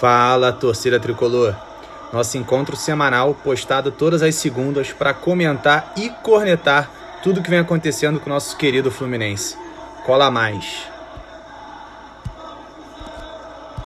Fala, torcida tricolor. Nosso encontro semanal postado todas as segundas para comentar e cornetar tudo que vem acontecendo com o nosso querido Fluminense. Cola mais.